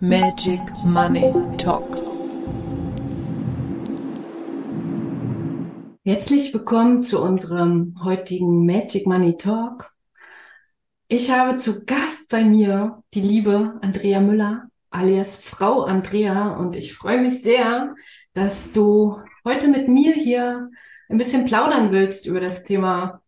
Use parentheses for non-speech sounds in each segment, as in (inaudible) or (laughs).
Magic Money Talk. Herzlich willkommen zu unserem heutigen Magic Money Talk. Ich habe zu Gast bei mir die liebe Andrea Müller, alias Frau Andrea, und ich freue mich sehr, dass du heute mit mir hier ein bisschen plaudern willst über das Thema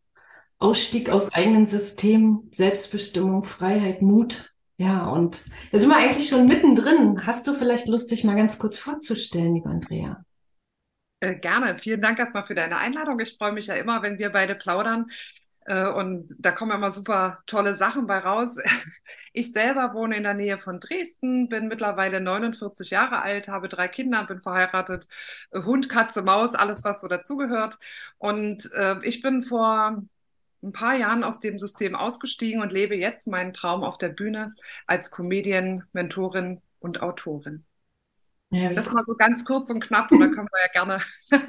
Ausstieg aus eigenen Systemen, Selbstbestimmung, Freiheit, Mut ja, und da sind wir eigentlich schon mittendrin. Hast du vielleicht Lust, dich mal ganz kurz vorzustellen, liebe Andrea? Äh, gerne. Vielen Dank erstmal für deine Einladung. Ich freue mich ja immer, wenn wir beide plaudern. Äh, und da kommen immer super tolle Sachen bei raus. (laughs) Ich selber wohne in der Nähe von Dresden, bin mittlerweile 49 Jahre alt, habe drei Kinder, bin verheiratet, Hund, Katze, Maus, alles, was so dazugehört. Und äh, ich bin vor ein paar Jahren aus dem System ausgestiegen und lebe jetzt meinen Traum auf der Bühne als Comedian, Mentorin und Autorin. Ja, das mal so ganz kurz und knapp und dann können wir ja gerne (laughs)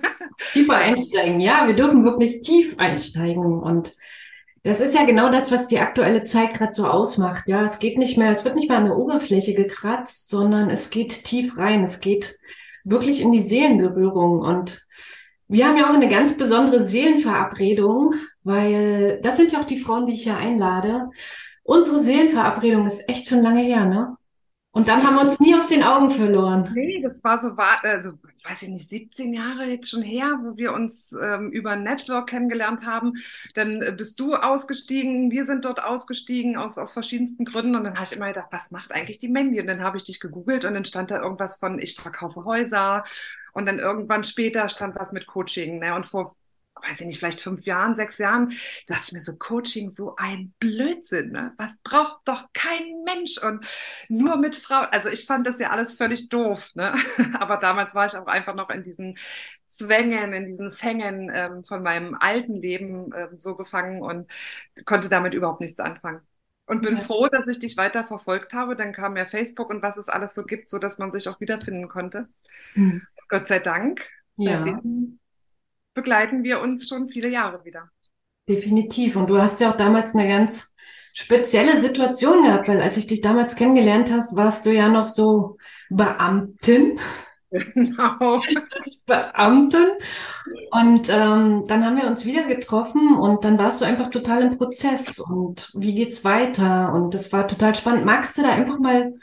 tiefer einsteigen. Ja, wir dürfen wirklich tief einsteigen und das ist ja genau das, was die aktuelle Zeit gerade so ausmacht. Ja, es geht nicht mehr, es wird nicht mehr an der Oberfläche gekratzt, sondern es geht tief rein. Es geht wirklich in die Seelenberührung und wir haben ja auch eine ganz besondere Seelenverabredung, weil das sind ja auch die Frauen, die ich hier einlade. Unsere Seelenverabredung ist echt schon lange her, ne? Und dann haben wir uns nie aus den Augen verloren. Nee, das war so, also weiß ich nicht, 17 Jahre jetzt schon her, wo wir uns ähm, über Network kennengelernt haben. Dann äh, bist du ausgestiegen, wir sind dort ausgestiegen aus, aus verschiedensten Gründen. Und dann habe ich immer gedacht, was macht eigentlich die Mandy? Und dann habe ich dich gegoogelt und dann stand da irgendwas von, ich verkaufe Häuser. Und dann irgendwann später stand das mit Coaching. Ne? Und vor weiß ich nicht, vielleicht fünf Jahren, sechs Jahren, dachte ich mir so, Coaching, so ein Blödsinn. Ne? Was braucht doch kein Mensch? Und nur mit Frauen. Also ich fand das ja alles völlig doof. Ne? (laughs) Aber damals war ich auch einfach noch in diesen Zwängen, in diesen Fängen ähm, von meinem alten Leben ähm, so gefangen und konnte damit überhaupt nichts anfangen. Und bin ja. froh, dass ich dich weiter verfolgt habe. Dann kam ja Facebook und was es alles so gibt, so dass man sich auch wiederfinden konnte. Mhm. Gott sei Dank. Seitdem begleiten wir uns schon viele Jahre wieder. Definitiv. Und du hast ja auch damals eine ganz spezielle Situation gehabt, weil als ich dich damals kennengelernt hast, warst du ja noch so Beamtin. (laughs) Genau. Beamtin. Und ähm, dann haben wir uns wieder getroffen und dann warst du einfach total im Prozess und wie geht's weiter? Und das war total spannend. Magst du da einfach mal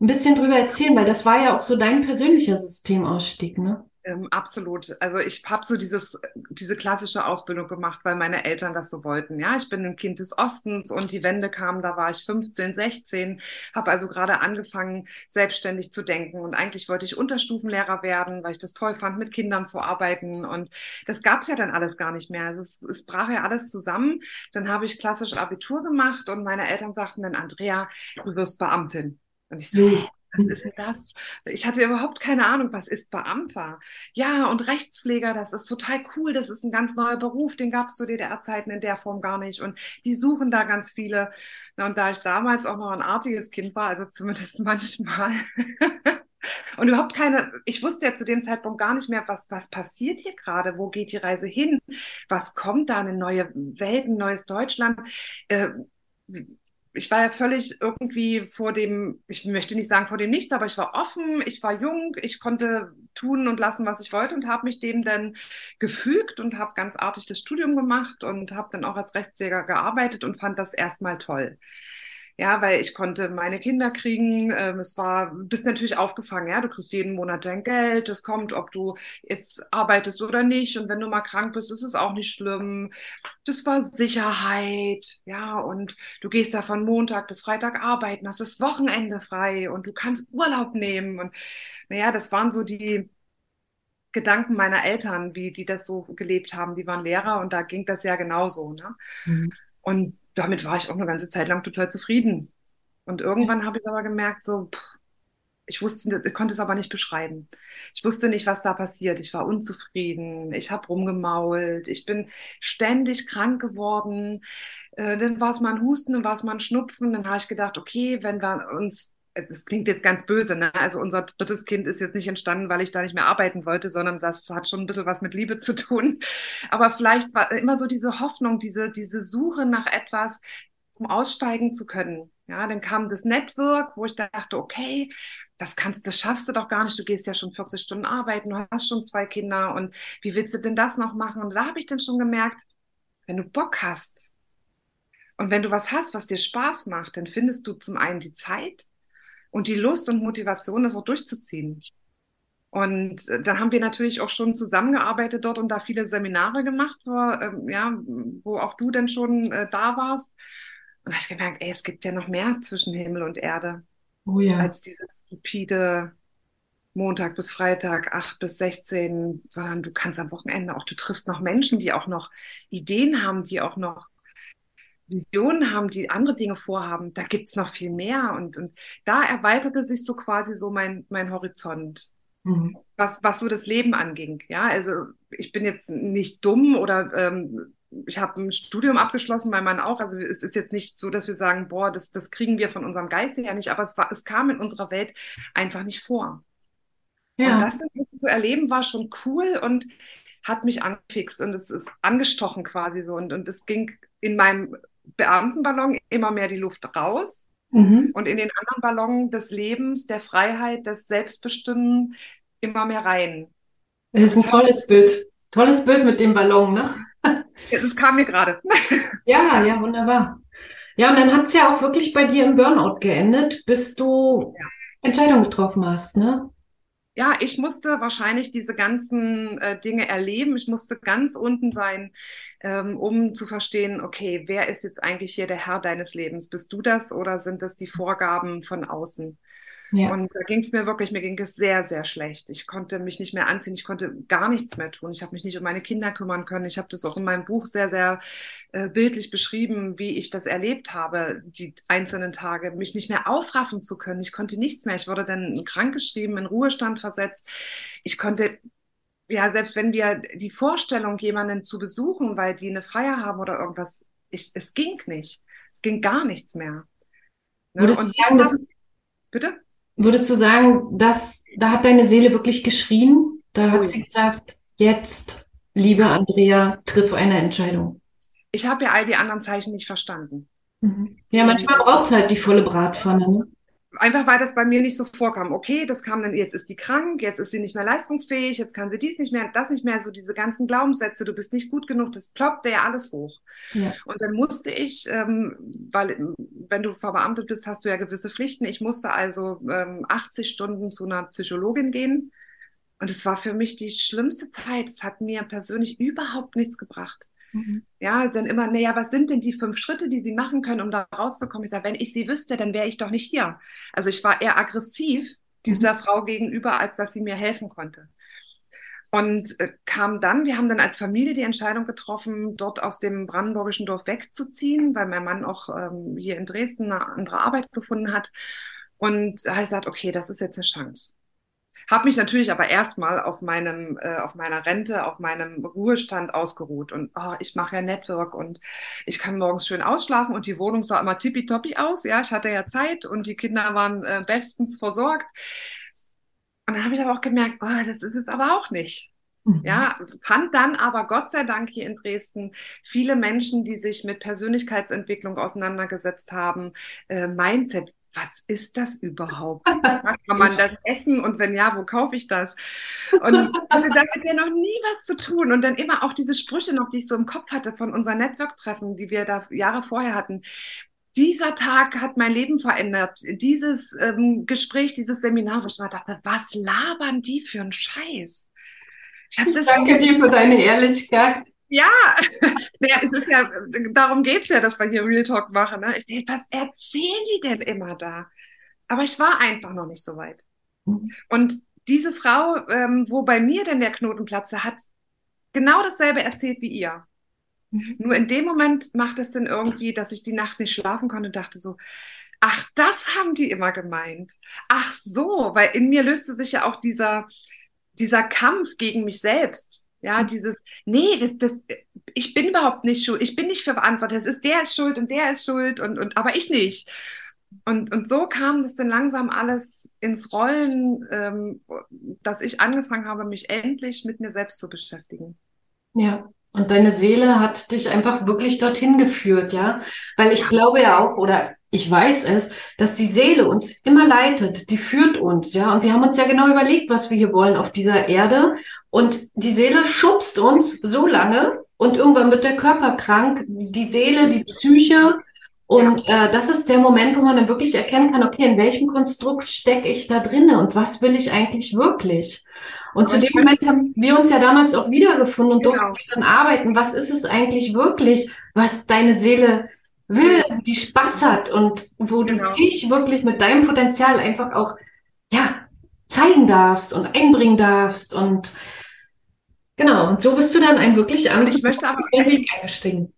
ein bisschen drüber erzählen, weil das war ja auch so dein persönlicher Systemausstieg, ne? Ähm, absolut. Also ich habe so dieses, diese klassische Ausbildung gemacht, weil meine Eltern das so wollten. Ja, ich bin ein Kind des Ostens und die Wende kam, da war ich 15, 16, habe also gerade angefangen, selbstständig zu denken. Und eigentlich wollte ich Unterstufenlehrer werden, weil ich das toll fand, mit Kindern zu arbeiten. Und das gab's ja dann alles gar nicht mehr. Also es, es brach ja alles zusammen. Dann habe ich klassisch Abitur gemacht und meine Eltern sagten dann, Andrea, du wirst Beamtin. Und ich so, mhm was ist denn das? Ich hatte überhaupt keine Ahnung, was ist Beamter? Ja, und Rechtspfleger, das ist total cool, das ist ein ganz neuer Beruf, den gab es zu DDR-Zeiten in der Form gar nicht. Und die suchen da ganz viele. Und da ich damals auch noch ein artiges Kind war, also zumindest (laughs) manchmal, und überhaupt keine, ich wusste ja zu dem Zeitpunkt gar nicht mehr, was, was passiert hier gerade, wo geht die Reise hin, was kommt da, eine neue Welt, ein neues Deutschland. Äh, ich war ja völlig irgendwie vor dem, ich möchte nicht sagen vor dem Nichts, aber ich war offen, ich war jung, ich konnte tun und lassen, was ich wollte und habe mich dem dann gefügt und habe ganz artig das Studium gemacht und habe dann auch als Rechtspfleger gearbeitet und fand das erstmal toll. Ja, weil ich konnte meine Kinder kriegen. Ähm, es war, bist natürlich aufgefangen, ja. Du kriegst jeden Monat dein Geld. Es kommt, ob du jetzt arbeitest oder nicht. Und wenn du mal krank bist, ist es auch nicht schlimm. Das war Sicherheit, ja. Und du gehst da von Montag bis Freitag arbeiten, hast das Wochenende frei und du kannst Urlaub nehmen. Und naja, das waren so die, Gedanken meiner Eltern, wie die das so gelebt haben. Die waren Lehrer und da ging das ja genauso. Ne? Mhm. Und damit war ich auch eine ganze Zeit lang total zufrieden. Und irgendwann habe ich aber gemerkt, so, pff, ich wusste, ich konnte es aber nicht beschreiben. Ich wusste nicht, was da passiert. Ich war unzufrieden. Ich habe rumgemault. Ich bin ständig krank geworden. Äh, dann war es mal ein Husten, dann war es mal ein Schnupfen. Dann habe ich gedacht, okay, wenn wir uns es klingt jetzt ganz böse, ne? Also unser drittes Kind ist jetzt nicht entstanden, weil ich da nicht mehr arbeiten wollte, sondern das hat schon ein bisschen was mit Liebe zu tun. (laughs) Aber vielleicht war immer so diese Hoffnung, diese, diese Suche nach etwas, um aussteigen zu können. Ja, dann kam das Network, wo ich dachte, okay, das kannst, das schaffst du doch gar nicht. Du gehst ja schon 40 Stunden arbeiten, du hast schon zwei Kinder und wie willst du denn das noch machen? Und da habe ich dann schon gemerkt, wenn du Bock hast und wenn du was hast, was dir Spaß macht, dann findest du zum einen die Zeit und die Lust und Motivation, das auch durchzuziehen. Und äh, dann haben wir natürlich auch schon zusammengearbeitet dort und da viele Seminare gemacht, wo, äh, ja, wo auch du dann schon äh, da warst. Und da habe ich gemerkt, ey, es gibt ja noch mehr zwischen Himmel und Erde Oh ja. als dieses stupide Montag bis Freitag, 8 bis 16, sondern du kannst am Wochenende auch, du triffst noch Menschen, die auch noch Ideen haben, die auch noch Visionen haben, die andere Dinge vorhaben. Da gibt's noch viel mehr. Und, und da erweiterte sich so quasi so mein, mein Horizont. Mhm. Was, was so das Leben anging. Ja, also ich bin jetzt nicht dumm oder ähm, ich habe ein Studium abgeschlossen, mein Mann auch. Also es ist jetzt nicht so, dass wir sagen, boah, das, das kriegen wir von unserem Geiste her nicht, aber es, war, es kam in unserer Welt einfach nicht vor. Ja. Und das dann zu erleben war schon cool und hat mich angefixt und es ist angestochen quasi so. Und, und es ging in meinem Beamtenballon immer mehr die Luft raus Mhm. und in den anderen Ballon des Lebens, der Freiheit, des Selbstbestimmen immer mehr rein. Das ist ein tolles Bild. Tolles Bild mit dem Ballon, ne? (laughs) Das kam mir gerade. (laughs) Ja, ja, wunderbar. Ja, und dann hat es ja auch wirklich bei dir im Burnout geendet, bis du Ja. Entscheidungen getroffen hast, ne? Ja, ich musste wahrscheinlich diese ganzen äh, Dinge erleben. Ich musste ganz unten sein, ähm, um zu verstehen, okay, wer ist jetzt eigentlich hier der Herr deines Lebens? Bist du das oder sind das die Vorgaben von außen? Ja. Und da ging es mir wirklich, mir ging es sehr, sehr schlecht. Ich konnte mich nicht mehr anziehen, ich konnte gar nichts mehr tun. Ich habe mich nicht um meine Kinder kümmern können. Ich habe das auch in meinem Buch sehr, sehr äh, bildlich beschrieben, wie ich das erlebt habe, die einzelnen Tage, mich nicht mehr aufraffen zu können. Ich konnte nichts mehr. Ich wurde dann krankgeschrieben, in Ruhestand versetzt. Ich konnte ja, selbst wenn wir die Vorstellung, jemanden zu besuchen, weil die eine Feier haben oder irgendwas, ich, es ging nicht. Es ging gar nichts mehr. Ne? Würdest du Und sagen, das, bitte? würdest du sagen, dass da hat deine Seele wirklich geschrien? Da hat Ui. sie gesagt, jetzt, liebe Andrea, triff eine Entscheidung. Ich habe ja all die anderen Zeichen nicht verstanden. Mhm. Ja, manchmal braucht es halt die volle Bratpfanne, ne? Einfach weil das bei mir nicht so vorkam. Okay, das kam dann, jetzt ist die krank, jetzt ist sie nicht mehr leistungsfähig, jetzt kann sie dies nicht mehr, das nicht mehr, so diese ganzen Glaubenssätze, du bist nicht gut genug, das ploppte ja alles hoch. Ja. Und dann musste ich, ähm, weil wenn du verbeamtet bist, hast du ja gewisse Pflichten. Ich musste also ähm, 80 Stunden zu einer Psychologin gehen. Und es war für mich die schlimmste Zeit. Es hat mir persönlich überhaupt nichts gebracht. Mhm. Ja, dann immer, naja, was sind denn die fünf Schritte, die Sie machen können, um da rauszukommen? Ich sage, wenn ich sie wüsste, dann wäre ich doch nicht hier. Also ich war eher aggressiv dieser Frau gegenüber, als dass sie mir helfen konnte. Und äh, kam dann, wir haben dann als Familie die Entscheidung getroffen, dort aus dem brandenburgischen Dorf wegzuziehen, weil mein Mann auch ähm, hier in Dresden eine andere Arbeit gefunden hat. Und da habe ich gesagt, okay, das ist jetzt eine Chance. Habe mich natürlich aber erstmal auf meinem, äh, auf meiner Rente, auf meinem Ruhestand ausgeruht und oh, ich mache ja Network und ich kann morgens schön ausschlafen und die Wohnung sah immer tippitoppi aus. Ja, ich hatte ja Zeit und die Kinder waren äh, bestens versorgt. Und dann habe ich aber auch gemerkt, oh, das ist es aber auch nicht. Mhm. Ja, fand dann aber Gott sei Dank hier in Dresden viele Menschen, die sich mit Persönlichkeitsentwicklung auseinandergesetzt haben, äh, Mindset. Was ist das überhaupt? (laughs) Kann man das essen? Und wenn ja, wo kaufe ich das? Und hatte damit ja noch nie was zu tun. Und dann immer auch diese Sprüche noch, die ich so im Kopf hatte von unseren Network-Treffen, die wir da Jahre vorher hatten. Dieser Tag hat mein Leben verändert. Dieses ähm, Gespräch, dieses Seminar, wo ich mal dachte, was labern die für einen Scheiß? Ich Ich danke dir für deine Ehrlichkeit. Ja, (laughs) naja, es ist ja, darum geht's ja, dass wir hier Real Talk machen. Ne? Ich denke, was erzählen die denn immer da? Aber ich war einfach noch nicht so weit. Mhm. Und diese Frau, ähm, wo bei mir denn der Knoten platzte, hat genau dasselbe erzählt wie ihr. Mhm. Nur in dem Moment macht es dann irgendwie, dass ich die Nacht nicht schlafen konnte und dachte so, ach, das haben die immer gemeint. Ach so, weil in mir löste sich ja auch dieser, dieser Kampf gegen mich selbst. Ja, dieses, nee, das, das, ich bin überhaupt nicht schuld, ich bin nicht für verantwortlich, es ist der ist schuld und der ist schuld und, und aber ich nicht. Und, und so kam das dann langsam alles ins Rollen, ähm, dass ich angefangen habe, mich endlich mit mir selbst zu beschäftigen. Ja, und deine Seele hat dich einfach wirklich dorthin geführt, ja? Weil ich glaube ja auch, oder ich weiß es, dass die Seele uns immer leitet, die führt uns, ja. Und wir haben uns ja genau überlegt, was wir hier wollen auf dieser Erde. Und die Seele schubst uns so lange und irgendwann wird der Körper krank, die Seele, die Psyche. Und äh, das ist der Moment, wo man dann wirklich erkennen kann, okay, in welchem Konstrukt stecke ich da drinne und was will ich eigentlich wirklich? Und zu dem Moment haben wir uns ja damals auch wiedergefunden und genau. durften dann arbeiten. Was ist es eigentlich wirklich, was deine Seele will, die Spaß hat und wo genau. du dich wirklich mit deinem Potenzial einfach auch, ja, zeigen darfst und einbringen darfst und genau. Und so bist du dann ein wirklich anderes ich möchte aber Weg eingestiegen.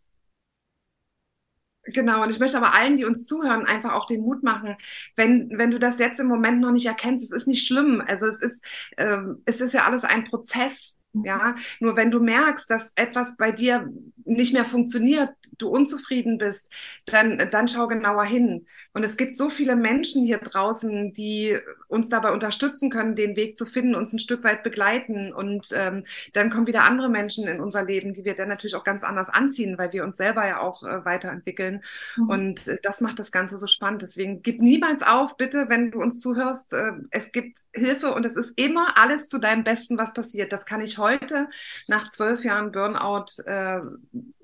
Genau, und ich möchte aber allen, die uns zuhören, einfach auch den Mut machen, wenn, wenn du das jetzt im Moment noch nicht erkennst, es ist nicht schlimm. Also es ist, ähm, es ist ja alles ein Prozess. Ja, nur wenn du merkst, dass etwas bei dir nicht mehr funktioniert, du unzufrieden bist, dann, dann schau genauer hin. Und es gibt so viele Menschen hier draußen, die uns dabei unterstützen können, den Weg zu finden, uns ein Stück weit begleiten. Und ähm, dann kommen wieder andere Menschen in unser Leben, die wir dann natürlich auch ganz anders anziehen, weil wir uns selber ja auch äh, weiterentwickeln. Mhm. Und äh, das macht das Ganze so spannend. Deswegen gib niemals auf, bitte, wenn du uns zuhörst. Äh, es gibt Hilfe und es ist immer alles zu deinem Besten, was passiert. Das kann ich heute nach zwölf Jahren Burnout äh,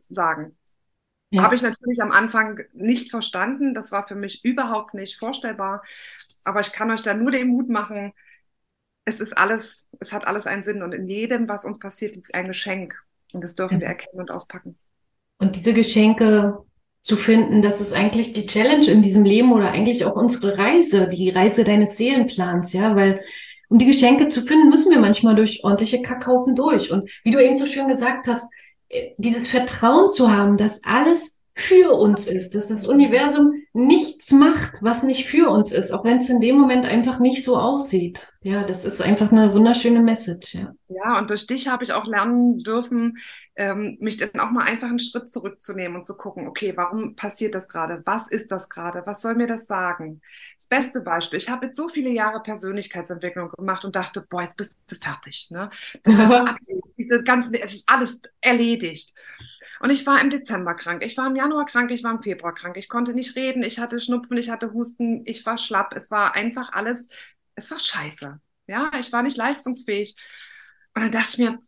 sagen. Ja. Habe ich natürlich am Anfang nicht verstanden. Das war für mich überhaupt nicht vorstellbar. Aber ich kann euch da nur den Mut machen. Es ist alles, es hat alles einen Sinn und in jedem, was uns passiert, liegt ein Geschenk. Und das dürfen ja. wir erkennen und auspacken. Und diese Geschenke zu finden, das ist eigentlich die Challenge in diesem Leben oder eigentlich auch unsere Reise, die Reise deines Seelenplans, ja, weil um die Geschenke zu finden, müssen wir manchmal durch ordentliche Kackhaufen durch. Und wie du eben so schön gesagt hast, äh, dieses Vertrauen zu haben, dass alles für uns ist, dass das Universum nichts macht, was nicht für uns ist, auch wenn es in dem Moment einfach nicht so aussieht. Ja, das ist einfach eine wunderschöne Message. Ja, ja und durch dich habe ich auch lernen dürfen, ähm, mich dann auch mal einfach einen Schritt zurückzunehmen und zu gucken, okay, warum passiert das gerade? Was ist das gerade? Was soll mir das sagen? Das beste Beispiel, ich habe jetzt so viele Jahre Persönlichkeitsentwicklung gemacht und dachte, boah, jetzt bist du fertig. Ne? Das ist (laughs) ab, diese ganzen, es ist alles erledigt. Und ich war im Dezember krank, ich war im Januar krank, ich war im Februar krank, ich konnte nicht reden, ich hatte Schnupfen, ich hatte Husten, ich war schlapp, es war einfach alles, es war scheiße. Ja, ich war nicht leistungsfähig. Und dann dachte ich mir,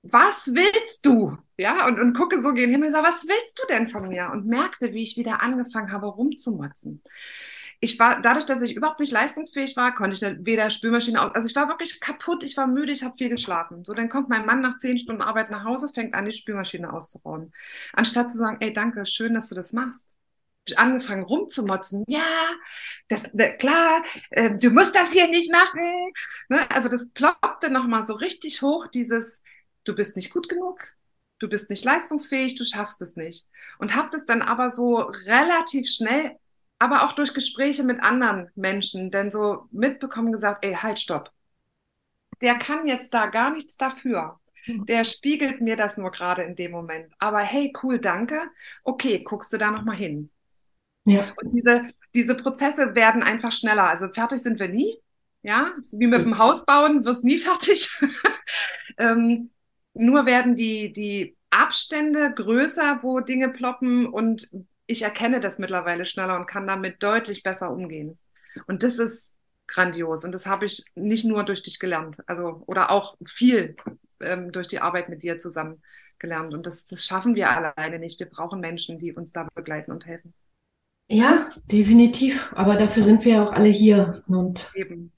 was willst du? Ja, und, und gucke so gegen den Himmel und sage, was willst du denn von mir? Und merkte, wie ich wieder angefangen habe, rumzumotzen ich war, dadurch, dass ich überhaupt nicht leistungsfähig war, konnte ich weder Spülmaschine aus, also ich war wirklich kaputt, ich war müde, ich habe viel geschlafen. So, dann kommt mein Mann nach zehn Stunden Arbeit nach Hause, fängt an, die Spülmaschine auszubauen. Anstatt zu sagen, ey, danke, schön, dass du das machst. Hab ich angefangen rumzumotzen. Ja, das, das klar, äh, du musst das hier nicht machen. Ne? Also das ploppte nochmal so richtig hoch, dieses, du bist nicht gut genug, du bist nicht leistungsfähig, du schaffst es nicht. Und hab das dann aber so relativ schnell aber auch durch Gespräche mit anderen Menschen, denn so mitbekommen gesagt, ey, halt, stopp. Der kann jetzt da gar nichts dafür. Hm. Der spiegelt mir das nur gerade in dem Moment. Aber hey, cool, danke. Okay, guckst du da nochmal hin. Ja. Und diese, diese Prozesse werden einfach schneller. Also fertig sind wir nie. Ja, wie mit dem Haus bauen, wirst nie fertig. (laughs) ähm, nur werden die, die Abstände größer, wo Dinge ploppen und ich erkenne das mittlerweile schneller und kann damit deutlich besser umgehen. Und das ist grandios. Und das habe ich nicht nur durch dich gelernt, also oder auch viel ähm, durch die Arbeit mit dir zusammen gelernt. Und das, das schaffen wir alleine nicht. Wir brauchen Menschen, die uns da begleiten und helfen. Ja, definitiv. Aber dafür sind wir ja auch alle hier. Und Eben.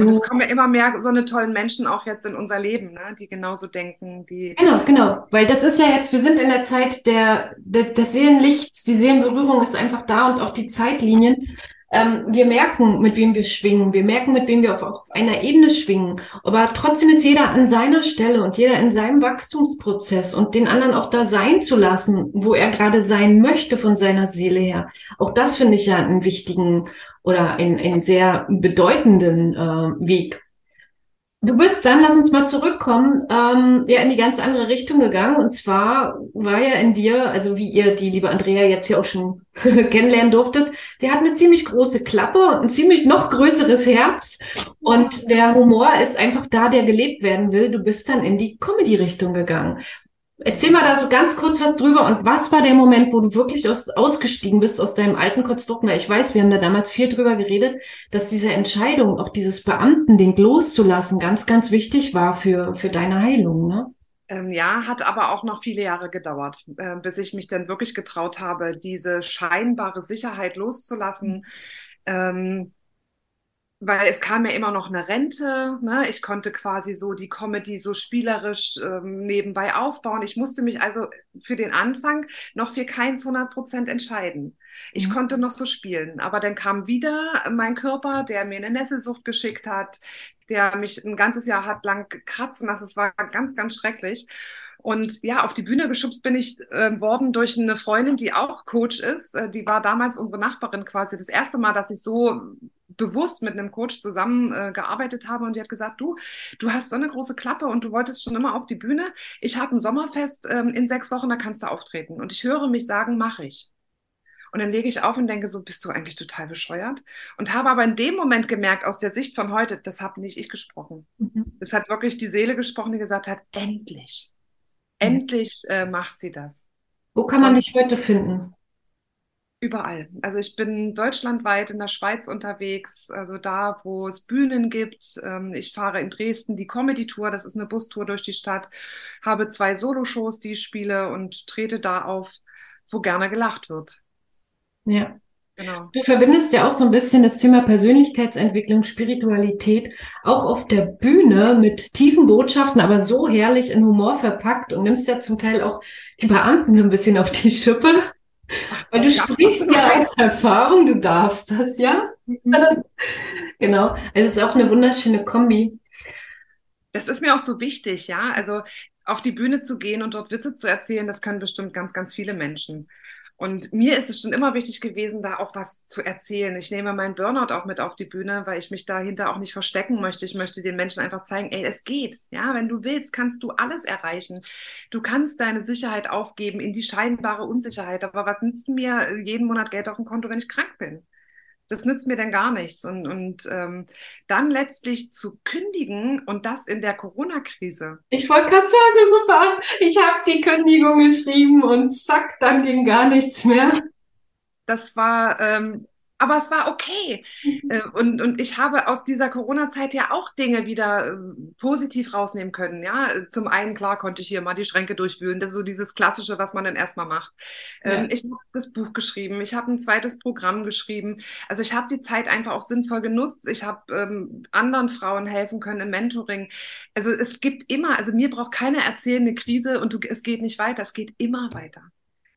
Du, und es kommen ja immer mehr so eine tollen Menschen auch jetzt in unser Leben, ne? die genauso denken, die. Genau, genau. Weil das ist ja jetzt, wir sind in der Zeit der, der, des Seelenlichts, die Seelenberührung ist einfach da und auch die Zeitlinien ähm, wir merken, mit wem wir schwingen, wir merken, mit wem wir auf, auf einer Ebene schwingen. Aber trotzdem ist jeder an seiner Stelle und jeder in seinem Wachstumsprozess und den anderen auch da sein zu lassen, wo er gerade sein möchte von seiner Seele her. Auch das finde ich ja einen wichtigen oder einen, einen sehr bedeutenden äh, Weg. Du bist dann, lass uns mal zurückkommen, ähm, ja in die ganz andere Richtung gegangen. Und zwar war ja in dir, also wie ihr die liebe Andrea jetzt hier auch schon (laughs) kennenlernen durftet, sie hat eine ziemlich große Klappe und ein ziemlich noch größeres Herz. Und der Humor ist einfach da, der gelebt werden will. Du bist dann in die Comedy-Richtung gegangen. Erzähl mal da so ganz kurz was drüber und was war der Moment, wo du wirklich aus, ausgestiegen bist aus deinem alten Konstrukt? Weil ich weiß, wir haben da damals viel drüber geredet, dass diese Entscheidung, auch dieses Beamtending loszulassen, ganz, ganz wichtig war für, für deine Heilung, ne? Ähm, ja, hat aber auch noch viele Jahre gedauert, äh, bis ich mich dann wirklich getraut habe, diese scheinbare Sicherheit loszulassen. Ähm, weil es kam ja immer noch eine Rente. Ne? Ich konnte quasi so die Comedy so spielerisch ähm, nebenbei aufbauen. Ich musste mich also für den Anfang noch für keins 100 Prozent entscheiden. Ich mhm. konnte noch so spielen, aber dann kam wieder mein Körper, der mir eine Nesselsucht geschickt hat, der mich ein ganzes Jahr hat lang kratzen lassen. Es war ganz, ganz schrecklich. Und ja, auf die Bühne geschubst bin ich äh, worden durch eine Freundin, die auch Coach ist. Äh, die war damals unsere Nachbarin quasi. Das erste Mal, dass ich so bewusst mit einem Coach zusammengearbeitet äh, habe und die hat gesagt, du, du hast so eine große Klappe und du wolltest schon immer auf die Bühne. Ich habe ein Sommerfest ähm, in sechs Wochen, da kannst du auftreten. Und ich höre mich sagen, mache ich. Und dann lege ich auf und denke so, bist du eigentlich total bescheuert? Und habe aber in dem Moment gemerkt, aus der Sicht von heute, das habe nicht ich gesprochen. Mhm. Es hat wirklich die Seele gesprochen, die gesagt hat, endlich, mhm. endlich äh, macht sie das. Wo kann man und, dich heute finden? Überall. Also ich bin deutschlandweit in der Schweiz unterwegs, also da, wo es Bühnen gibt. Ähm, ich fahre in Dresden die Comedy-Tour, das ist eine Bustour durch die Stadt, habe zwei Soloshows, die ich spiele und trete da auf, wo gerne gelacht wird. Ja. Genau. Du verbindest ja auch so ein bisschen das Thema Persönlichkeitsentwicklung, Spiritualität auch auf der Bühne mit tiefen Botschaften, aber so herrlich in Humor verpackt und nimmst ja zum Teil auch die Beamten so ein bisschen auf die Schippe. Weil du sprichst ja (laughs) aus Erfahrung, du darfst das, ja? Mhm. genau. Also es ist auch eine wunderschöne Kombi. Das ist mir auch so wichtig, ja. Also auf die Bühne zu gehen und dort Witze zu erzählen, das können bestimmt ganz, ganz viele Menschen. Und mir ist es schon immer wichtig gewesen, da auch was zu erzählen. Ich nehme meinen Burnout auch mit auf die Bühne, weil ich mich dahinter auch nicht verstecken möchte. Ich möchte den Menschen einfach zeigen, ey, es geht. Ja, wenn du willst, kannst du alles erreichen. Du kannst deine Sicherheit aufgeben in die scheinbare Unsicherheit. Aber was nützt mir jeden Monat Geld auf dem Konto, wenn ich krank bin? Das nützt mir denn gar nichts. Und, und ähm, dann letztlich zu kündigen und das in der Corona-Krise. Ich wollte gerade sagen, super, ich habe die Kündigung geschrieben und zack, dann ging gar nichts mehr. Das war ähm, aber es war okay. Mhm. Äh, und, und ich habe aus dieser Corona-Zeit ja auch Dinge wieder äh, positiv rausnehmen können. Ja, zum einen, klar, konnte ich hier mal die Schränke durchwühlen. Das ist so dieses Klassische, was man dann erstmal macht. Ja. Ähm, ich habe das Buch geschrieben. Ich habe ein zweites Programm geschrieben. Also ich habe die Zeit einfach auch sinnvoll genutzt. Ich habe ähm, anderen Frauen helfen können im Mentoring. Also es gibt immer, also mir braucht keiner erzählen, eine Krise und du, es geht nicht weiter. Es geht immer weiter.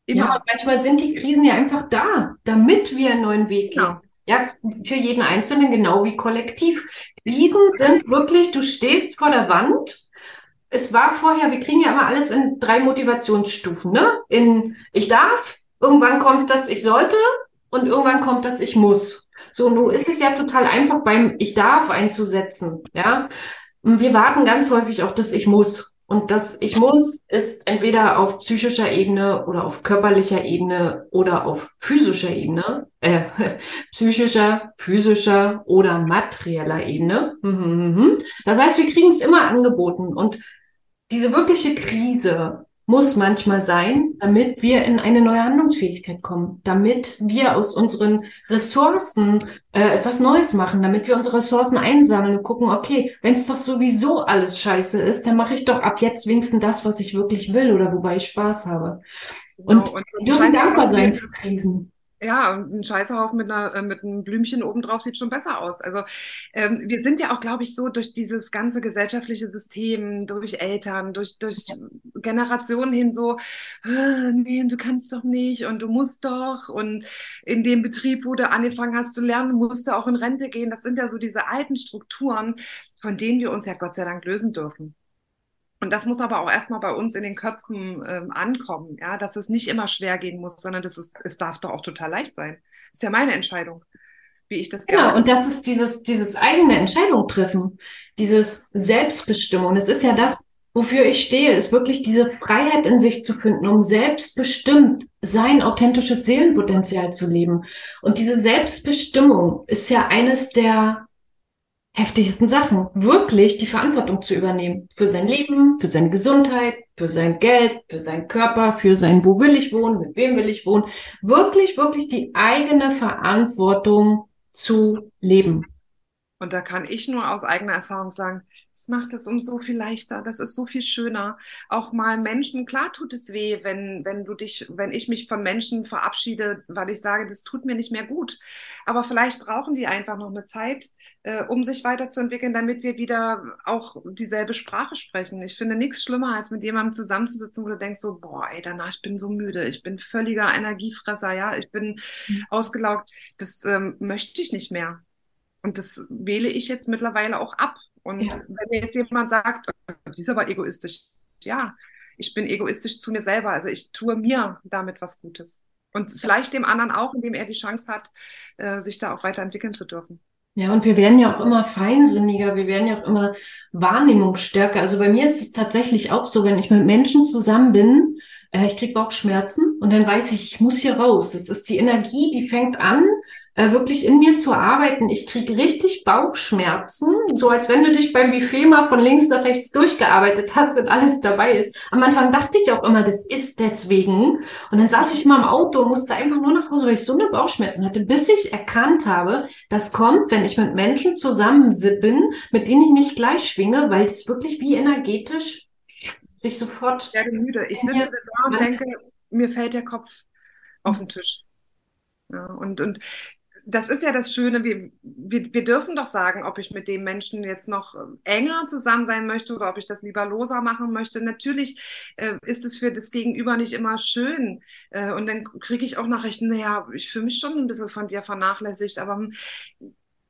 Immer. Ja, manchmal sind die Krisen ja einfach da, damit wir einen neuen Weg gehen. Genau. Ja, für jeden Einzelnen genau wie kollektiv. Krisen sind wirklich, du stehst vor der Wand. Es war vorher, wir kriegen ja immer alles in drei Motivationsstufen, ne? In ich darf, irgendwann kommt das ich sollte und irgendwann kommt das ich muss. So, nun ist es ja total einfach beim ich darf einzusetzen, ja? Und wir warten ganz häufig auf das ich muss. Und das Ich muss ist entweder auf psychischer Ebene oder auf körperlicher Ebene oder auf physischer Ebene, äh, (laughs) psychischer, physischer oder materieller Ebene. Mhm, mhm, mhm. Das heißt, wir kriegen es immer angeboten. Und diese wirkliche Krise muss manchmal sein, damit wir in eine neue Handlungsfähigkeit kommen, damit wir aus unseren Ressourcen äh, etwas Neues machen, damit wir unsere Ressourcen einsammeln und gucken, okay, wenn es doch sowieso alles scheiße ist, dann mache ich doch ab jetzt wenigstens das, was ich wirklich will oder wobei ich Spaß habe. Und, genau, und wir dürfen dankbar sein für Krisen. Ja, ein Scheißhaufen mit, einer, äh, mit einem Blümchen obendrauf sieht schon besser aus. Also ähm, wir sind ja auch, glaube ich, so durch dieses ganze gesellschaftliche System, durch Eltern, durch, durch Generationen hin so, äh, nee, du kannst doch nicht und du musst doch. Und in dem Betrieb, wo du angefangen hast zu lernen, musst du auch in Rente gehen. Das sind ja so diese alten Strukturen, von denen wir uns ja Gott sei Dank lösen dürfen. Und das muss aber auch erstmal bei uns in den Köpfen ähm, ankommen, ja, dass es nicht immer schwer gehen muss, sondern das ist, es darf doch auch total leicht sein. Das ist ja meine Entscheidung, wie ich das Genau, und das ist dieses, dieses eigene Entscheidung treffen, dieses Selbstbestimmung. Das ist ja das, wofür ich stehe, ist wirklich diese Freiheit in sich zu finden, um selbstbestimmt sein authentisches Seelenpotenzial zu leben. Und diese Selbstbestimmung ist ja eines der heftigsten Sachen, wirklich die Verantwortung zu übernehmen. Für sein Leben, für seine Gesundheit, für sein Geld, für seinen Körper, für sein Wo will ich wohnen, mit wem will ich wohnen, wirklich, wirklich die eigene Verantwortung zu leben. Und da kann ich nur aus eigener Erfahrung sagen, es macht es um so viel leichter, das ist so viel schöner. Auch mal Menschen, klar tut es weh, wenn, wenn du dich, wenn ich mich von Menschen verabschiede, weil ich sage, das tut mir nicht mehr gut. Aber vielleicht brauchen die einfach noch eine Zeit, äh, um sich weiterzuentwickeln, damit wir wieder auch dieselbe Sprache sprechen. Ich finde nichts schlimmer, als mit jemandem zusammenzusitzen, wo du denkst so, boah, ey, danach, ich bin so müde, ich bin völliger Energiefresser, ja, ich bin mhm. ausgelaugt. Das ähm, möchte ich nicht mehr. Und das wähle ich jetzt mittlerweile auch ab. Und ja. wenn jetzt jemand sagt, die ist aber egoistisch, ja, ich bin egoistisch zu mir selber. Also ich tue mir damit was Gutes. Und vielleicht dem anderen auch, indem er die Chance hat, äh, sich da auch weiterentwickeln zu dürfen. Ja, und wir werden ja auch immer feinsinniger, wir werden ja auch immer wahrnehmungsstärker. Also bei mir ist es tatsächlich auch so, wenn ich mit Menschen zusammen bin, äh, ich kriege Bauchschmerzen und dann weiß ich, ich muss hier raus. Das ist die Energie, die fängt an, äh, wirklich in mir zu arbeiten. Ich kriege richtig Bauchschmerzen, so als wenn du dich beim Buffet mal von links nach rechts durchgearbeitet hast und alles dabei ist. Am Anfang dachte ich auch immer, das ist deswegen. Und dann saß ich mal im Auto und musste einfach nur nach Hause, weil ich so eine Bauchschmerzen hatte, bis ich erkannt habe, das kommt, wenn ich mit Menschen zusammen bin, mit denen ich nicht gleich schwinge, weil das wirklich wie energetisch sich sofort. Ich werde müde. Ich sitze da und denke, mir fällt der Kopf auf den Tisch. Ja, und, und das ist ja das Schöne, wir, wir, wir dürfen doch sagen, ob ich mit dem Menschen jetzt noch enger zusammen sein möchte oder ob ich das lieber loser machen möchte. Natürlich äh, ist es für das Gegenüber nicht immer schön. Äh, und dann kriege ich auch Nachrichten, naja, ich fühle mich schon ein bisschen von dir vernachlässigt, aber,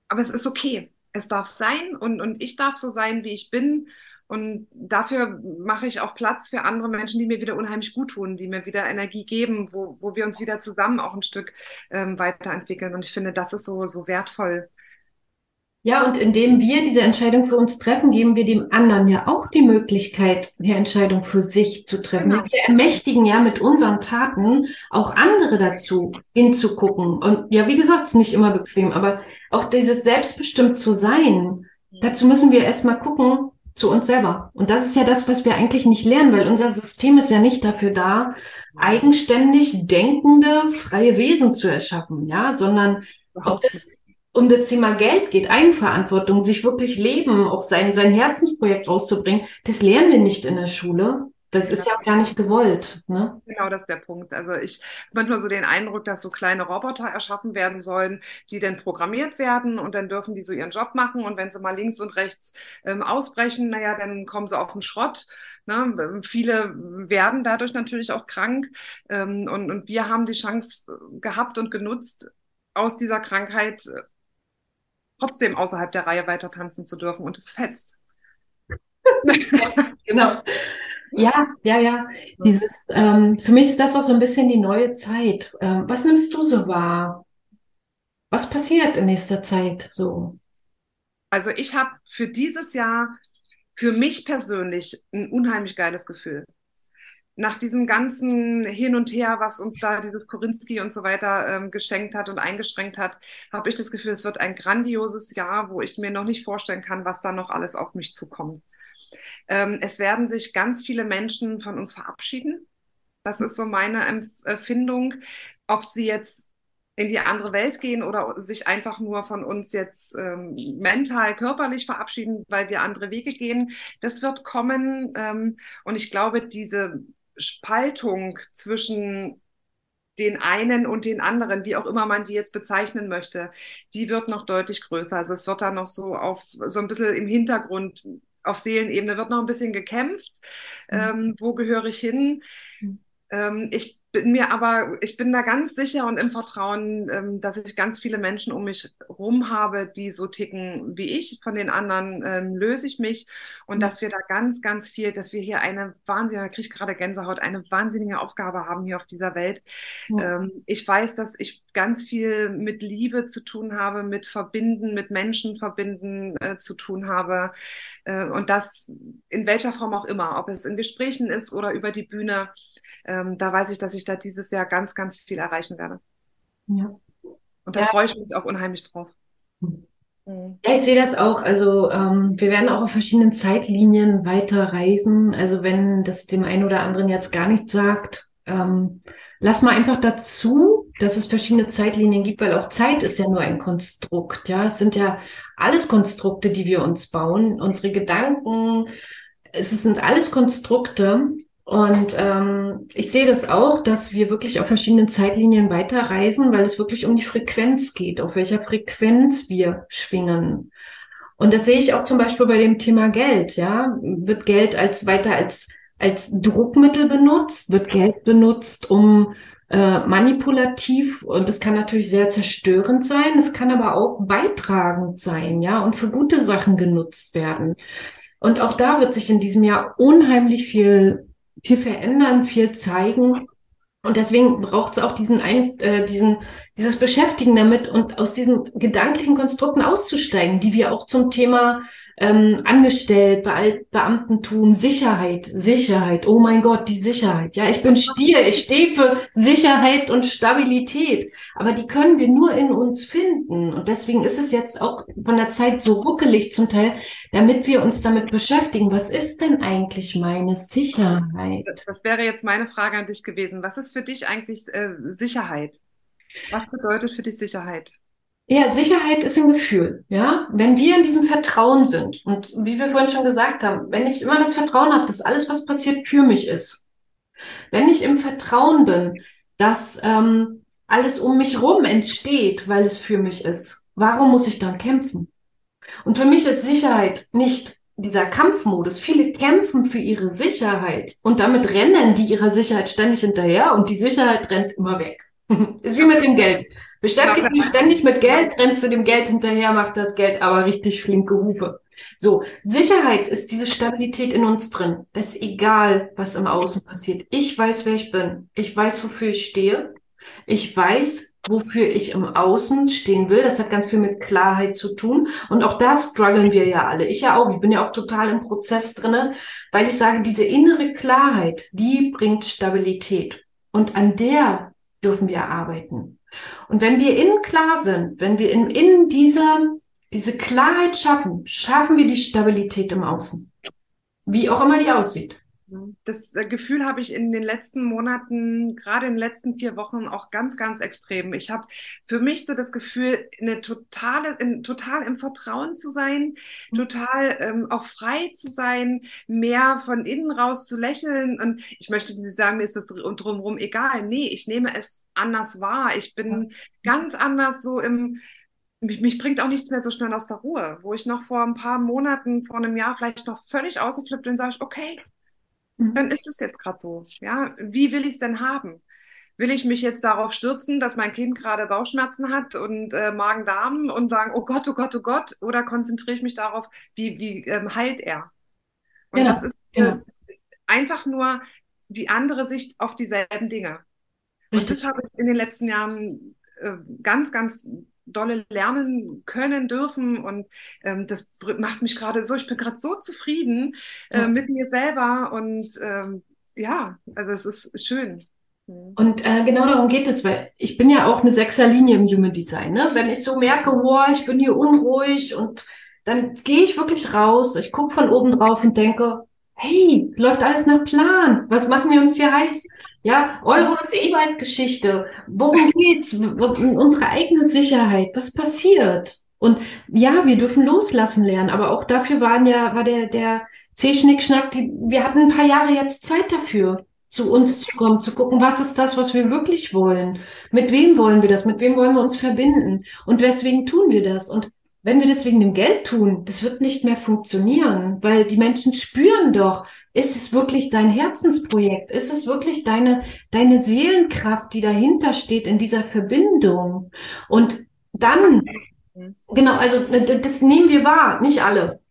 aber es ist okay. Es darf sein und, und ich darf so sein, wie ich bin. Und dafür mache ich auch Platz für andere Menschen, die mir wieder unheimlich gut tun, die mir wieder Energie geben, wo, wo wir uns wieder zusammen auch ein Stück ähm, weiterentwickeln. Und ich finde, das ist so, so wertvoll. Ja, und indem wir diese Entscheidung für uns treffen, geben wir dem anderen ja auch die Möglichkeit, eine Entscheidung für sich zu treffen. Genau. Wir ermächtigen ja mit unseren Taten auch andere dazu, hinzugucken. Und ja, wie gesagt, es ist nicht immer bequem, aber auch dieses selbstbestimmt zu sein, dazu müssen wir erstmal gucken, zu uns selber. Und das ist ja das, was wir eigentlich nicht lernen, weil unser System ist ja nicht dafür da, eigenständig denkende, freie Wesen zu erschaffen, ja, sondern ob das um das Thema Geld geht, Eigenverantwortung, sich wirklich leben, auch sein, sein Herzensprojekt rauszubringen, das lernen wir nicht in der Schule. Das ist ja auch gar nicht gewollt. Ne? Genau, das ist der Punkt. Also ich habe manchmal so den Eindruck, dass so kleine Roboter erschaffen werden sollen, die dann programmiert werden und dann dürfen die so ihren Job machen und wenn sie mal links und rechts ähm, ausbrechen, naja, dann kommen sie auf den Schrott. Ne? Viele werden dadurch natürlich auch krank ähm, und, und wir haben die Chance gehabt und genutzt, aus dieser Krankheit äh, trotzdem außerhalb der Reihe weiter tanzen zu dürfen und es fetzt. (laughs) genau. Ja, ja, ja. Dieses, ähm, für mich ist das auch so ein bisschen die neue Zeit. Ähm, was nimmst du so wahr? Was passiert in nächster Zeit so? Also ich habe für dieses Jahr für mich persönlich ein unheimlich geiles Gefühl. Nach diesem ganzen Hin und Her, was uns da dieses Korinski und so weiter ähm, geschenkt hat und eingeschränkt hat, habe ich das Gefühl, es wird ein grandioses Jahr, wo ich mir noch nicht vorstellen kann, was da noch alles auf mich zukommt. Ähm, es werden sich ganz viele Menschen von uns verabschieden. Das ist so meine Empfindung. Ob sie jetzt in die andere Welt gehen oder sich einfach nur von uns jetzt ähm, mental, körperlich verabschieden, weil wir andere Wege gehen. Das wird kommen. Ähm, und ich glaube, diese Spaltung zwischen den einen und den anderen, wie auch immer man die jetzt bezeichnen möchte, die wird noch deutlich größer. Also es wird da noch so auf so ein bisschen im Hintergrund auf Seelenebene wird noch ein bisschen gekämpft. Mhm. Ähm, wo gehöre ich hin? Mhm. Ähm, ich bin mir aber, ich bin da ganz sicher und im Vertrauen, ähm, dass ich ganz viele Menschen um mich rum habe, die so ticken wie ich. Von den anderen ähm, löse ich mich und mhm. dass wir da ganz, ganz viel, dass wir hier eine wahnsinnige, da kriege ich gerade Gänsehaut, eine wahnsinnige Aufgabe haben hier auf dieser Welt. Ja. Ähm, ich weiß, dass ich ganz viel mit Liebe zu tun habe, mit Verbinden, mit Menschen verbinden äh, zu tun habe äh, und das in welcher Form auch immer, ob es in Gesprächen ist oder über die Bühne ähm, da weiß ich, dass ich da dieses Jahr ganz, ganz viel erreichen werde. Ja. Und da ja. freue ich mich auch unheimlich drauf. Mhm. Ja, ich sehe das auch. Also ähm, wir werden auch auf verschiedenen Zeitlinien weiter reisen. Also wenn das dem einen oder anderen jetzt gar nichts sagt, ähm, lass mal einfach dazu, dass es verschiedene Zeitlinien gibt, weil auch Zeit ist ja nur ein Konstrukt. Ja, es sind ja alles Konstrukte, die wir uns bauen. Unsere Gedanken, es sind alles Konstrukte. Und ähm, ich sehe das auch, dass wir wirklich auf verschiedenen Zeitlinien weiterreisen, weil es wirklich um die Frequenz geht, auf welcher Frequenz wir schwingen. Und das sehe ich auch zum Beispiel bei dem Thema Geld. Ja, wird Geld als weiter als als Druckmittel benutzt, wird Geld benutzt, um äh, manipulativ und das kann natürlich sehr zerstörend sein. Es kann aber auch beitragend sein, ja, und für gute Sachen genutzt werden. Und auch da wird sich in diesem Jahr unheimlich viel viel verändern, viel zeigen. Und deswegen braucht es auch diesen, ein, äh, diesen, dieses Beschäftigen damit und aus diesen gedanklichen Konstrukten auszusteigen, die wir auch zum Thema ähm, angestellt, Be Beamtentum, Sicherheit, Sicherheit. Oh mein Gott, die Sicherheit. Ja, ich bin Stier, ich stehe für Sicherheit und Stabilität. Aber die können wir nur in uns finden. Und deswegen ist es jetzt auch von der Zeit so ruckelig zum Teil, damit wir uns damit beschäftigen. Was ist denn eigentlich meine Sicherheit? Das wäre jetzt meine Frage an dich gewesen. Was ist für dich eigentlich äh, Sicherheit? Was bedeutet für dich Sicherheit? Ja, Sicherheit ist ein Gefühl, ja. Wenn wir in diesem Vertrauen sind und wie wir vorhin schon gesagt haben, wenn ich immer das Vertrauen habe, dass alles, was passiert, für mich ist, wenn ich im Vertrauen bin, dass ähm, alles um mich rum entsteht, weil es für mich ist, warum muss ich dann kämpfen? Und für mich ist Sicherheit nicht dieser Kampfmodus. Viele kämpfen für ihre Sicherheit und damit rennen die ihrer Sicherheit ständig hinterher und die Sicherheit rennt immer weg. (laughs) ist wie mit dem Geld. Beschäftigt dich ständig mit Geld, rennst du dem Geld hinterher, macht das Geld aber richtig flinke Hufe. So, Sicherheit ist diese Stabilität in uns drin. Es ist egal, was im Außen passiert. Ich weiß, wer ich bin. Ich weiß, wofür ich stehe. Ich weiß, wofür ich im Außen stehen will. Das hat ganz viel mit Klarheit zu tun. Und auch da strugglen wir ja alle. Ich ja auch. Ich bin ja auch total im Prozess drinne, weil ich sage, diese innere Klarheit, die bringt Stabilität. Und an der dürfen wir arbeiten. Und wenn wir innen klar sind, wenn wir in, in dieser, diese Klarheit schaffen, schaffen wir die Stabilität im Außen. Wie auch immer die aussieht. Das äh, Gefühl habe ich in den letzten Monaten, gerade in den letzten vier Wochen auch ganz, ganz extrem. Ich habe für mich so das Gefühl, eine totale, in, total im Vertrauen zu sein, mhm. total ähm, auch frei zu sein, mehr von innen raus zu lächeln. Und ich möchte diese sagen, mir ist das drumherum egal. Nee, ich nehme es anders wahr. Ich bin ja. ganz anders so im, mich, mich bringt auch nichts mehr so schnell aus der Ruhe, wo ich noch vor ein paar Monaten, vor einem Jahr vielleicht noch völlig ausgeflippt bin, sage ich, okay, Mhm. dann ist es jetzt gerade so. Ja, wie will ich es denn haben? Will ich mich jetzt darauf stürzen, dass mein Kind gerade Bauchschmerzen hat und äh, Magen-Darm und sagen, oh Gott, oh Gott, oh Gott, oder konzentriere ich mich darauf, wie, wie ähm, heilt er? Und genau. das ist äh, genau. einfach nur die andere Sicht auf dieselben Dinge. Richtig. Und das habe ich in den letzten Jahren äh, ganz, ganz dolle lernen können dürfen und ähm, das macht mich gerade so, ich bin gerade so zufrieden äh, mit mir selber und ähm, ja, also es ist schön. Mhm. Und äh, genau darum geht es, weil ich bin ja auch eine Sechserlinie im Human Design. Ne? Wenn ich so merke, boah, ich bin hier unruhig und dann gehe ich wirklich raus, ich gucke von oben drauf und denke, hey, läuft alles nach Plan. Was machen wir uns hier heiß? Ja, Euro ist eh bald Geschichte. Worum geht's? Unsere eigene Sicherheit. Was passiert? Und ja, wir dürfen loslassen lernen, aber auch dafür waren ja, war der, der C-Schnick-Schnack, wir hatten ein paar Jahre jetzt Zeit dafür, zu uns zu kommen, zu gucken, was ist das, was wir wirklich wollen? Mit wem wollen wir das? Mit wem wollen wir uns verbinden? Und weswegen tun wir das? Und wenn wir das wegen dem Geld tun, das wird nicht mehr funktionieren, weil die Menschen spüren doch, ist es wirklich dein Herzensprojekt? Ist es wirklich deine, deine Seelenkraft, die dahinter steht in dieser Verbindung? Und dann, genau, also das nehmen wir wahr, nicht alle.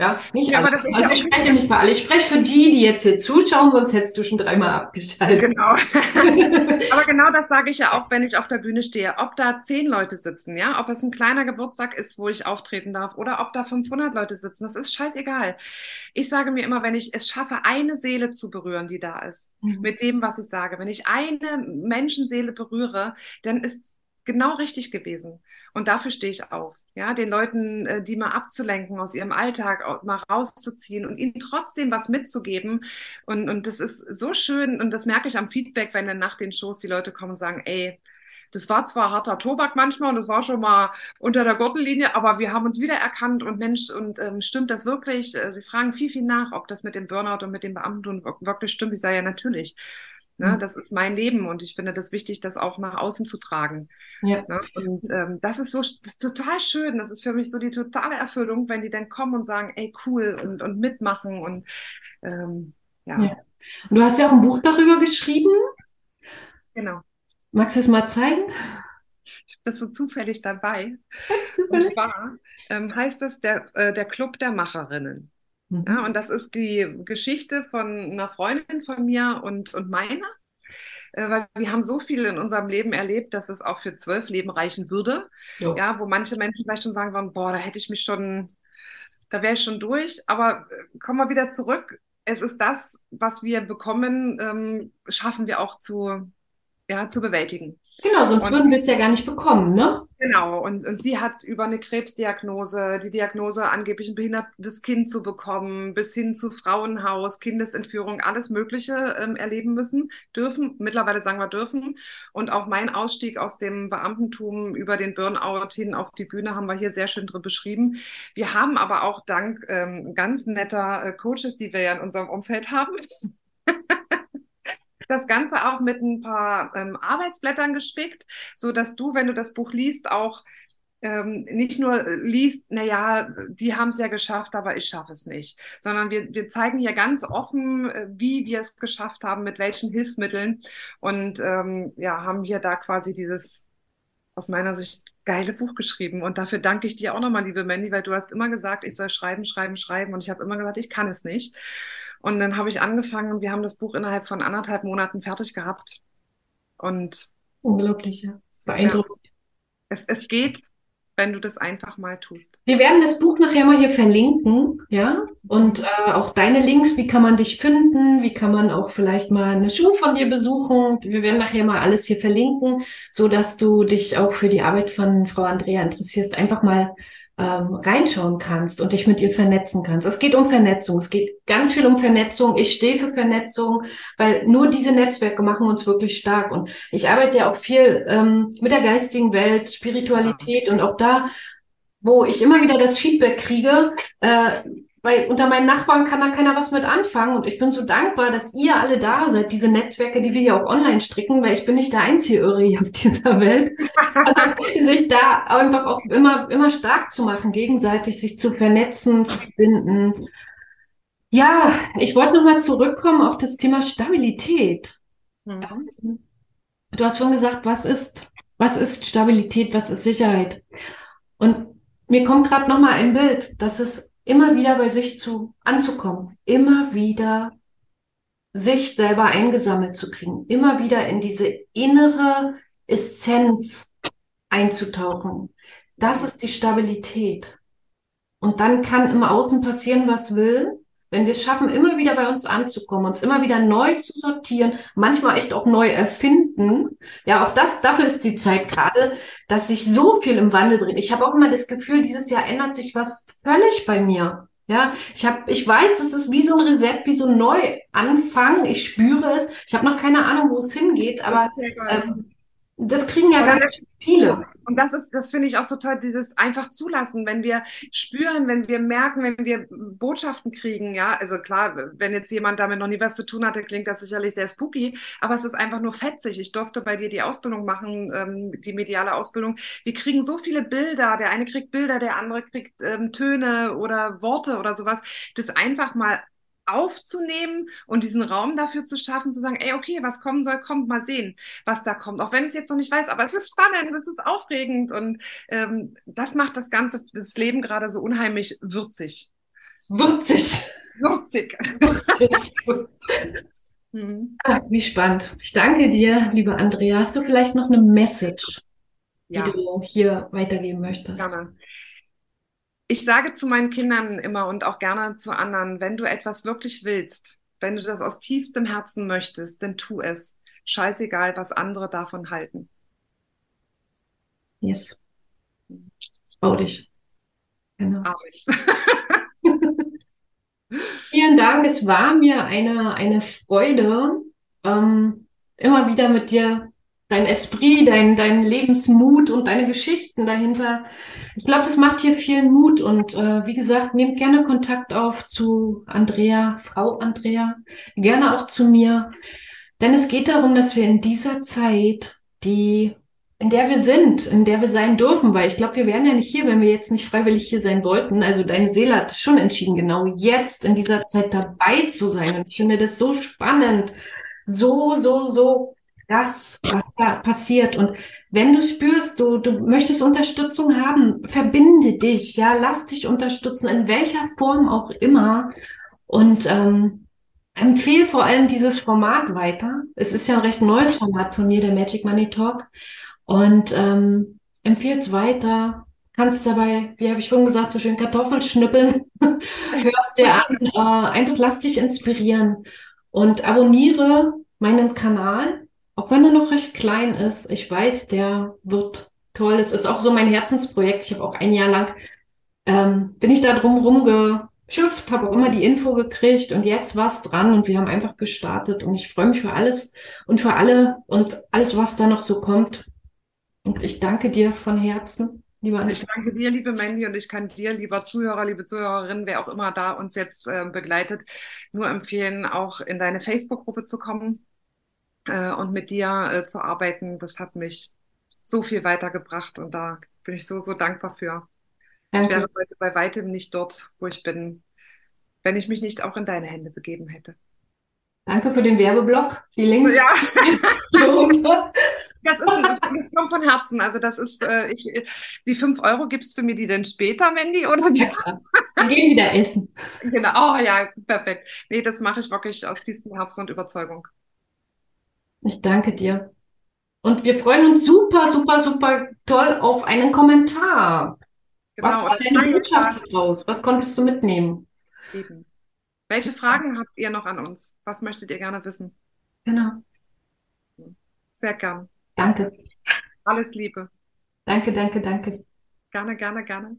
Ja, nicht ja, alle. also ich spreche nicht für alle. Ich spreche für die, die jetzt hier zuschauen, sonst hättest du schon dreimal abgeschaltet. Genau. (laughs) Aber genau das sage ich ja auch, wenn ich auf der Bühne stehe. Ob da zehn Leute sitzen, ja, ob es ein kleiner Geburtstag ist, wo ich auftreten darf, oder ob da 500 Leute sitzen, das ist scheißegal. Ich sage mir immer, wenn ich es schaffe, eine Seele zu berühren, die da ist, mhm. mit dem, was ich sage, wenn ich eine Menschenseele berühre, dann ist genau richtig gewesen. Und dafür stehe ich auf. Ja, den Leuten, äh, die mal abzulenken aus ihrem Alltag, mal rauszuziehen und ihnen trotzdem was mitzugeben. Und, und das ist so schön. Und das merke ich am Feedback, wenn dann nach den Shows die Leute kommen und sagen, ey, das war zwar harter Tobak manchmal und das war schon mal unter der Gürtellinie, aber wir haben uns wiedererkannt und Mensch, und ähm, stimmt das wirklich? Äh, sie fragen viel, viel nach, ob das mit dem Burnout und mit dem Beamten wirklich stimmt. Ich sage ja natürlich. Ne, mhm. das ist mein Leben und ich finde das wichtig, das auch nach außen zu tragen. Ja. Ne? Und ähm, das ist so, das ist total schön. Das ist für mich so die totale Erfüllung, wenn die dann kommen und sagen, ey, cool und, und mitmachen und ähm, ja. ja. Und du hast ja auch ein Buch darüber geschrieben. Genau. Magst du es mal zeigen? Ich habe das so zufällig dabei. Zufällig. Und zwar ähm, heißt das der, äh, der Club der Macherinnen. Mhm. Ja, und das ist die Geschichte von einer Freundin von mir und, und meiner. Äh, weil wir haben so viel in unserem Leben erlebt, dass es auch für zwölf Leben reichen würde. Jo. Ja, wo manche Menschen vielleicht schon sagen würden, boah, da hätte ich mich schon, da wäre ich schon durch. Aber äh, kommen wir wieder zurück. Es ist das, was wir bekommen, ähm, schaffen wir auch zu, ja, zu bewältigen. Genau, sonst und, würden wir es ja gar nicht bekommen, ne? Genau, und, und sie hat über eine Krebsdiagnose, die Diagnose angeblich ein behindertes Kind zu bekommen, bis hin zu Frauenhaus, Kindesentführung, alles Mögliche ähm, erleben müssen, dürfen, mittlerweile sagen wir dürfen. Und auch mein Ausstieg aus dem Beamtentum über den Burnout hin auf die Bühne haben wir hier sehr schön drin beschrieben. Wir haben aber auch dank ähm, ganz netter äh, Coaches, die wir ja in unserem Umfeld haben, (laughs) das Ganze auch mit ein paar ähm, Arbeitsblättern gespickt, so dass du, wenn du das Buch liest, auch ähm, nicht nur liest, naja, die haben es ja geschafft, aber ich schaffe es nicht, sondern wir, wir zeigen hier ganz offen, äh, wie wir es geschafft haben, mit welchen Hilfsmitteln. Und ähm, ja, haben wir da quasi dieses aus meiner Sicht geile Buch geschrieben. Und dafür danke ich dir auch nochmal, liebe Mandy, weil du hast immer gesagt, ich soll schreiben, schreiben, schreiben. Und ich habe immer gesagt, ich kann es nicht. Und dann habe ich angefangen und wir haben das Buch innerhalb von anderthalb Monaten fertig gehabt. Und unglaublich, ja. Beeindruckend. Ja, es, es geht, wenn du das einfach mal tust. Wir werden das Buch nachher mal hier verlinken, ja. Und äh, auch deine Links, wie kann man dich finden, wie kann man auch vielleicht mal eine Schule von dir besuchen. Wir werden nachher mal alles hier verlinken, so dass du dich auch für die Arbeit von Frau Andrea interessierst. Einfach mal ähm, reinschauen kannst und dich mit ihr vernetzen kannst. Es geht um Vernetzung. Es geht ganz viel um Vernetzung. Ich stehe für Vernetzung, weil nur diese Netzwerke machen uns wirklich stark. Und ich arbeite ja auch viel ähm, mit der geistigen Welt, Spiritualität und auch da, wo ich immer wieder das Feedback kriege, äh, weil unter meinen Nachbarn kann da keiner was mit anfangen und ich bin so dankbar, dass ihr alle da seid, diese Netzwerke, die wir ja auch online stricken, weil ich bin nicht der einzige Irre hier auf (laughs) dieser Welt, sich da einfach auch immer, immer stark zu machen, gegenseitig sich zu vernetzen, zu verbinden. Ja, ich wollte nochmal zurückkommen auf das Thema Stabilität. Mhm. Du hast schon gesagt, was ist, was ist Stabilität, was ist Sicherheit? Und mir kommt gerade nochmal ein Bild, dass es immer wieder bei sich zu anzukommen, immer wieder sich selber eingesammelt zu kriegen, immer wieder in diese innere Essenz einzutauchen. Das ist die Stabilität. Und dann kann im Außen passieren, was will. Wenn wir es schaffen, immer wieder bei uns anzukommen, uns immer wieder neu zu sortieren, manchmal echt auch neu erfinden. Ja, auch das, dafür ist die Zeit gerade, dass sich so viel im Wandel bringt. Ich habe auch immer das Gefühl, dieses Jahr ändert sich was völlig bei mir. Ja, ich habe, ich weiß, es ist wie so ein Reset, wie so ein Neuanfang. Ich spüre es. Ich habe noch keine Ahnung, wo es hingeht, aber ähm, das kriegen ja ganz das, viele. Und das ist, das finde ich auch so toll, dieses einfach zulassen, wenn wir spüren, wenn wir merken, wenn wir Botschaften kriegen, ja, also klar, wenn jetzt jemand damit noch nie was zu tun hatte, klingt das sicherlich sehr spooky, aber es ist einfach nur fetzig. Ich durfte bei dir die Ausbildung machen, ähm, die mediale Ausbildung. Wir kriegen so viele Bilder, der eine kriegt Bilder, der andere kriegt ähm, Töne oder Worte oder sowas. Das einfach mal aufzunehmen und diesen Raum dafür zu schaffen, zu sagen, ey, okay, was kommen soll, kommt, mal sehen, was da kommt. Auch wenn ich es jetzt noch nicht weiß, aber es ist spannend, es ist aufregend und ähm, das macht das Ganze, das Leben gerade so unheimlich würzig. Würzig. Würzig. Würzig. (laughs) mhm. ah, wie spannend. Ich danke dir, liebe Andrea. Hast du vielleicht noch eine Message, ja. die du hier weitergeben möchtest? Gerne ich sage zu meinen Kindern immer und auch gerne zu anderen, wenn du etwas wirklich willst, wenn du das aus tiefstem Herzen möchtest, dann tu es. Scheißegal, was andere davon halten. Yes. Bau dich. Genau. (laughs) Vielen Dank. Es war mir eine, eine Freude, ähm, immer wieder mit dir dein Esprit, dein, dein Lebensmut und deine Geschichten dahinter. Ich glaube, das macht hier viel Mut und äh, wie gesagt, nehmt gerne Kontakt auf zu Andrea, Frau Andrea, gerne auch zu mir, denn es geht darum, dass wir in dieser Zeit, die in der wir sind, in der wir sein dürfen, weil ich glaube, wir wären ja nicht hier, wenn wir jetzt nicht freiwillig hier sein wollten. Also deine Seele hat schon entschieden, genau jetzt in dieser Zeit dabei zu sein. Und ich finde das so spannend, so, so, so krass, was da passiert. Und wenn du spürst, du, du möchtest Unterstützung haben, verbinde dich, ja, lass dich unterstützen, in welcher Form auch immer. Und ähm, empfehle vor allem dieses Format weiter. Es ist ja ein recht neues Format von mir, der Magic Money Talk. Und ähm, empfiehl's weiter. Kannst dabei, wie habe ich vorhin gesagt, so schön Kartoffeln schnippeln. (laughs) Hörst dir an. Äh, einfach lass dich inspirieren. Und abonniere meinen Kanal, auch wenn er noch recht klein ist. Ich weiß, der wird toll. Es ist auch so mein Herzensprojekt. Ich habe auch ein Jahr lang, ähm, bin ich da drum rumgeschifft, habe auch immer die Info gekriegt und jetzt war es dran und wir haben einfach gestartet und ich freue mich für alles und für alle und alles, was da noch so kommt. Und ich danke dir von Herzen, lieber. Ich danke dir, liebe Mandy, und ich kann dir, lieber Zuhörer, liebe Zuhörerin, wer auch immer da uns jetzt äh, begleitet, nur empfehlen, auch in deine Facebook-Gruppe zu kommen äh, und mit dir äh, zu arbeiten. Das hat mich so viel weitergebracht und da bin ich so, so dankbar für. Danke. Ich wäre heute bei weitem nicht dort, wo ich bin, wenn ich mich nicht auch in deine Hände begeben hätte. Danke für den Werbeblock. Die Links. Ja. (laughs) Das, ist, das kommt von Herzen. Also das ist, äh, ich, die fünf Euro gibst du mir die denn später, Mandy? Oder ja, wir gehen wieder essen. Genau, oh ja, perfekt. Nee, das mache ich wirklich aus tiefstem Herzen und Überzeugung. Ich danke dir. Und wir freuen uns super, super, super toll auf einen Kommentar. Genau, Was war deine Botschaft daraus? Was konntest du mitnehmen? Eben. Welche Fragen habt ihr noch an uns? Was möchtet ihr gerne wissen? Genau. Sehr gern. Danke. Alles Liebe. Danke, danke, danke. Gerne, gerne, gerne.